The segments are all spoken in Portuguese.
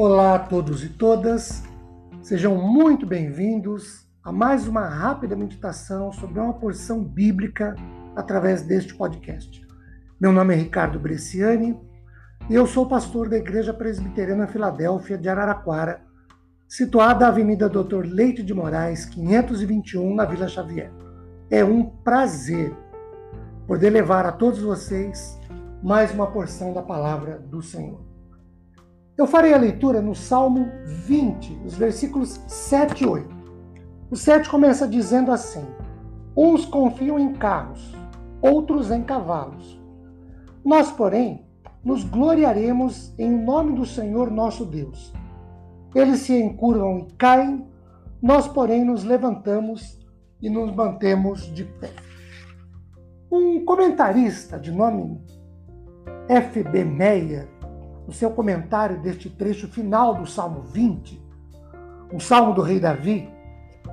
Olá a todos e todas, sejam muito bem-vindos a mais uma rápida meditação sobre uma porção bíblica através deste podcast. Meu nome é Ricardo Bresciani e eu sou pastor da Igreja Presbiteriana Filadélfia de Araraquara, situada na Avenida Doutor Leite de Moraes, 521, na Vila Xavier. É um prazer poder levar a todos vocês mais uma porção da palavra do Senhor. Eu farei a leitura no Salmo 20, os versículos 7 e 8. O 7 começa dizendo assim: Uns confiam em carros, outros em cavalos. Nós, porém, nos gloriaremos em nome do Senhor nosso Deus. Eles se encurvam e caem, nós, porém, nos levantamos e nos mantemos de pé. Um comentarista de nome F.B. Meyer no seu comentário deste trecho final do Salmo 20, um salmo do rei Davi,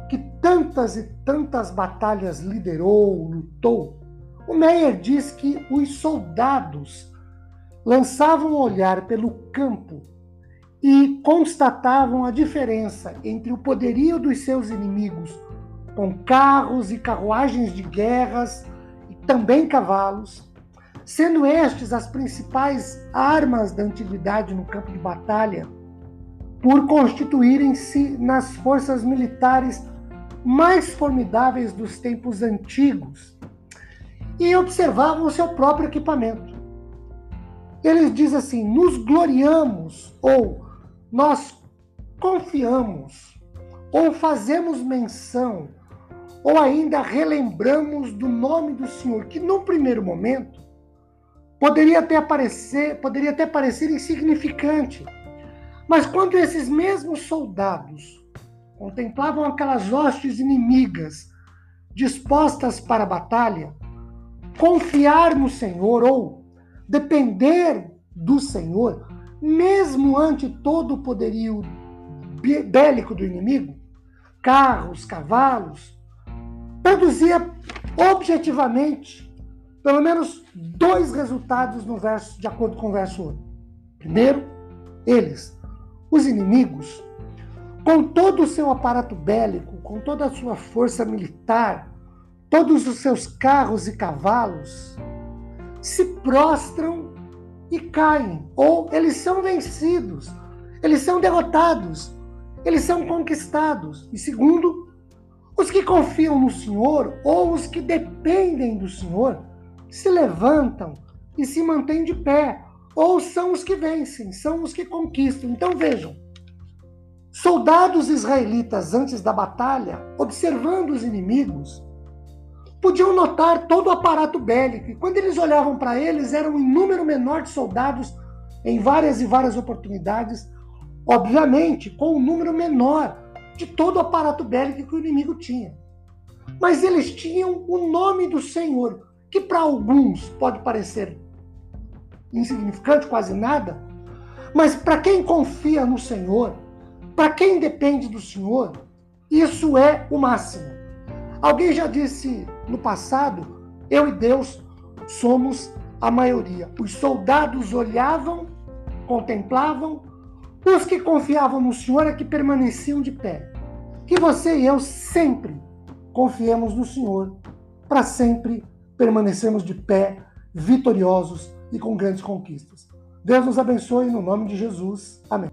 que tantas e tantas batalhas liderou, lutou, o Meyer diz que os soldados lançavam o olhar pelo campo e constatavam a diferença entre o poderio dos seus inimigos, com carros e carruagens de guerras e também cavalos, sendo estes as principais armas da antiguidade no campo de batalha, por constituírem-se nas forças militares mais formidáveis dos tempos antigos, e observavam o seu próprio equipamento. Ele diz assim: nos gloriamos, ou nós confiamos, ou fazemos menção, ou ainda relembramos do nome do Senhor, que no primeiro momento poderia até aparecer, poderia até parecer insignificante. Mas quando esses mesmos soldados contemplavam aquelas hostes inimigas dispostas para a batalha, confiar no Senhor ou depender do Senhor, mesmo ante todo o poderio bélico do inimigo, carros, cavalos, produzia objetivamente pelo menos dois resultados no verso, de acordo com o verso 8. Primeiro, eles, os inimigos, com todo o seu aparato bélico, com toda a sua força militar, todos os seus carros e cavalos, se prostram e caem, ou eles são vencidos, eles são derrotados, eles são conquistados. E segundo, os que confiam no Senhor ou os que dependem do Senhor se levantam e se mantêm de pé, ou são os que vencem, são os que conquistam. Então vejam, soldados israelitas antes da batalha, observando os inimigos, podiam notar todo o aparato bélico, e quando eles olhavam para eles, era um número menor de soldados em várias e várias oportunidades, obviamente com um número menor de todo o aparato bélico que o inimigo tinha. Mas eles tinham o nome do Senhor, que para alguns pode parecer insignificante, quase nada, mas para quem confia no Senhor, para quem depende do Senhor, isso é o máximo. Alguém já disse no passado, eu e Deus somos a maioria. Os soldados olhavam, contemplavam, os que confiavam no Senhor é que permaneciam de pé. Que você e eu sempre confiemos no Senhor, para sempre permanecemos de pé, vitoriosos e com grandes conquistas. Deus nos abençoe no nome de Jesus. Amém.